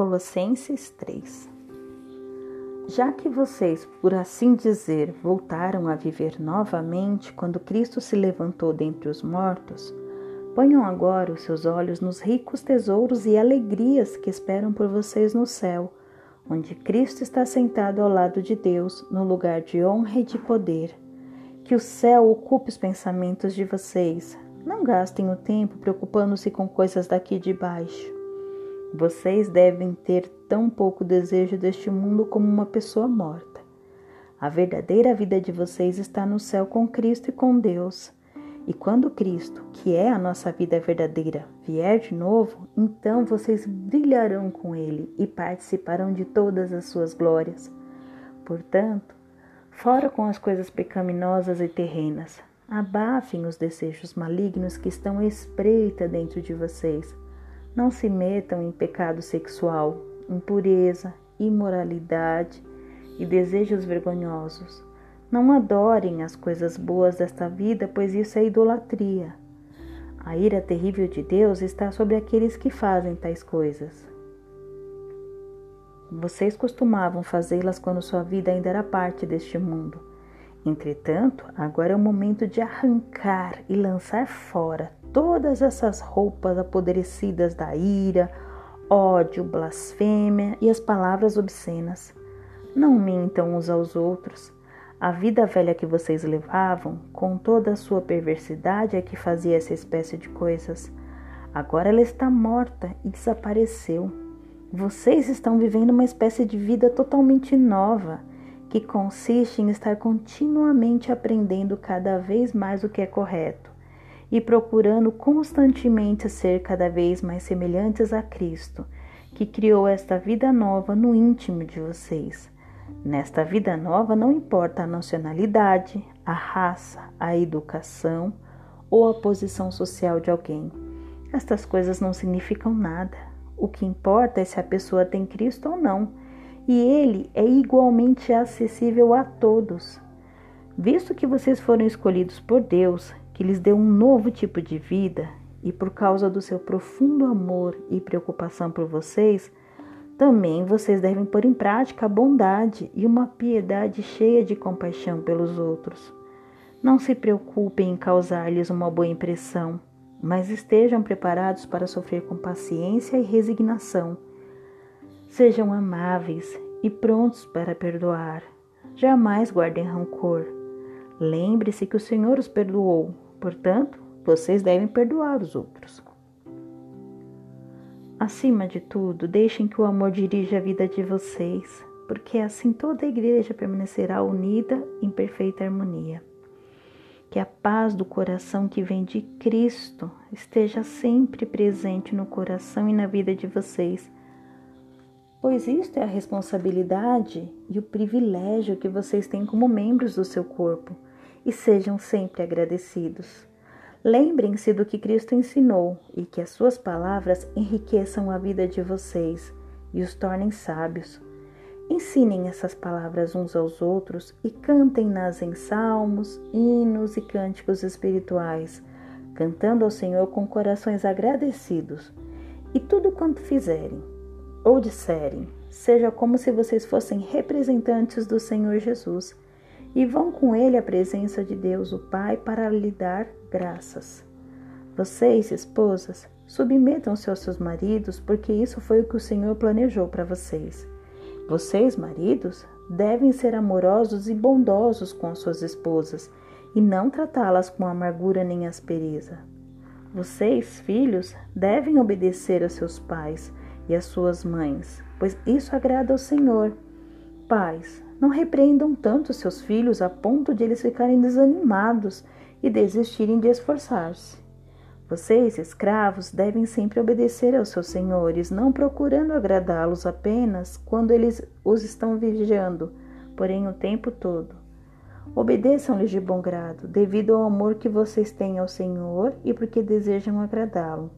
Colossenses 3 Já que vocês, por assim dizer, voltaram a viver novamente quando Cristo se levantou dentre os mortos, ponham agora os seus olhos nos ricos tesouros e alegrias que esperam por vocês no céu, onde Cristo está sentado ao lado de Deus, no lugar de honra e de poder. Que o céu ocupe os pensamentos de vocês. Não gastem o tempo preocupando-se com coisas daqui de baixo. Vocês devem ter tão pouco desejo deste mundo como uma pessoa morta. A verdadeira vida de vocês está no céu com Cristo e com Deus. E quando Cristo, que é a nossa vida verdadeira, vier de novo, então vocês brilharão com Ele e participarão de todas as suas glórias. Portanto, fora com as coisas pecaminosas e terrenas, abafem os desejos malignos que estão espreita dentro de vocês não se metam em pecado sexual, impureza, imoralidade e desejos vergonhosos. Não adorem as coisas boas desta vida, pois isso é idolatria. A ira terrível de Deus está sobre aqueles que fazem tais coisas. Vocês costumavam fazê-las quando sua vida ainda era parte deste mundo. Entretanto, agora é o momento de arrancar e lançar fora todas essas roupas apodrecidas da ira, ódio, blasfêmia e as palavras obscenas. Não mintam uns aos outros. A vida velha que vocês levavam, com toda a sua perversidade, é que fazia essa espécie de coisas. Agora ela está morta e desapareceu. Vocês estão vivendo uma espécie de vida totalmente nova que consiste em estar continuamente aprendendo cada vez mais o que é correto e procurando constantemente ser cada vez mais semelhantes a Cristo, que criou esta vida nova no íntimo de vocês. Nesta vida nova não importa a nacionalidade, a raça, a educação ou a posição social de alguém. Estas coisas não significam nada. O que importa é se a pessoa tem Cristo ou não e ele é igualmente acessível a todos. Visto que vocês foram escolhidos por Deus, que lhes deu um novo tipo de vida, e por causa do seu profundo amor e preocupação por vocês, também vocês devem pôr em prática a bondade e uma piedade cheia de compaixão pelos outros. Não se preocupem em causar-lhes uma boa impressão, mas estejam preparados para sofrer com paciência e resignação Sejam amáveis e prontos para perdoar. Jamais guardem rancor. Lembre-se que o Senhor os perdoou, portanto, vocês devem perdoar os outros. Acima de tudo, deixem que o amor dirija a vida de vocês, porque assim toda a igreja permanecerá unida em perfeita harmonia. Que a paz do coração que vem de Cristo esteja sempre presente no coração e na vida de vocês pois isto é a responsabilidade e o privilégio que vocês têm como membros do seu corpo, e sejam sempre agradecidos. Lembrem-se do que Cristo ensinou e que as suas palavras enriqueçam a vida de vocês e os tornem sábios. Ensinem essas palavras uns aos outros e cantem-nas em salmos, hinos e cânticos espirituais, cantando ao Senhor com corações agradecidos. E tudo quanto fizerem, ou disserem, seja como se vocês fossem representantes do Senhor Jesus e vão com ele à presença de Deus, o Pai, para lhe dar graças. Vocês, esposas, submetam-se aos seus maridos, porque isso foi o que o Senhor planejou para vocês. Vocês, maridos, devem ser amorosos e bondosos com as suas esposas e não tratá-las com amargura nem aspereza. Vocês, filhos, devem obedecer a seus pais e as suas mães, pois isso agrada ao Senhor. Pais, não repreendam tanto seus filhos a ponto de eles ficarem desanimados e desistirem de esforçar-se. Vocês, escravos, devem sempre obedecer aos seus senhores, não procurando agradá-los apenas quando eles os estão vigiando, porém o tempo todo. Obedeçam-lhes de bom grado, devido ao amor que vocês têm ao Senhor e porque desejam agradá-lo.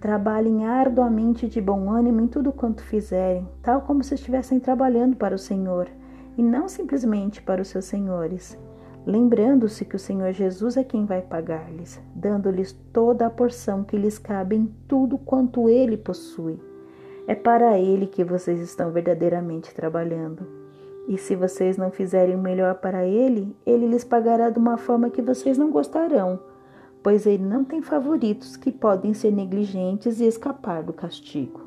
Trabalhem arduamente de bom ânimo em tudo quanto fizerem, tal como se estivessem trabalhando para o Senhor, e não simplesmente para os seus senhores. Lembrando-se que o Senhor Jesus é quem vai pagar-lhes, dando-lhes toda a porção que lhes cabe em tudo quanto ele possui. É para ele que vocês estão verdadeiramente trabalhando. E se vocês não fizerem o melhor para ele, ele lhes pagará de uma forma que vocês não gostarão pois ele não tem favoritos que podem ser negligentes e escapar do castigo.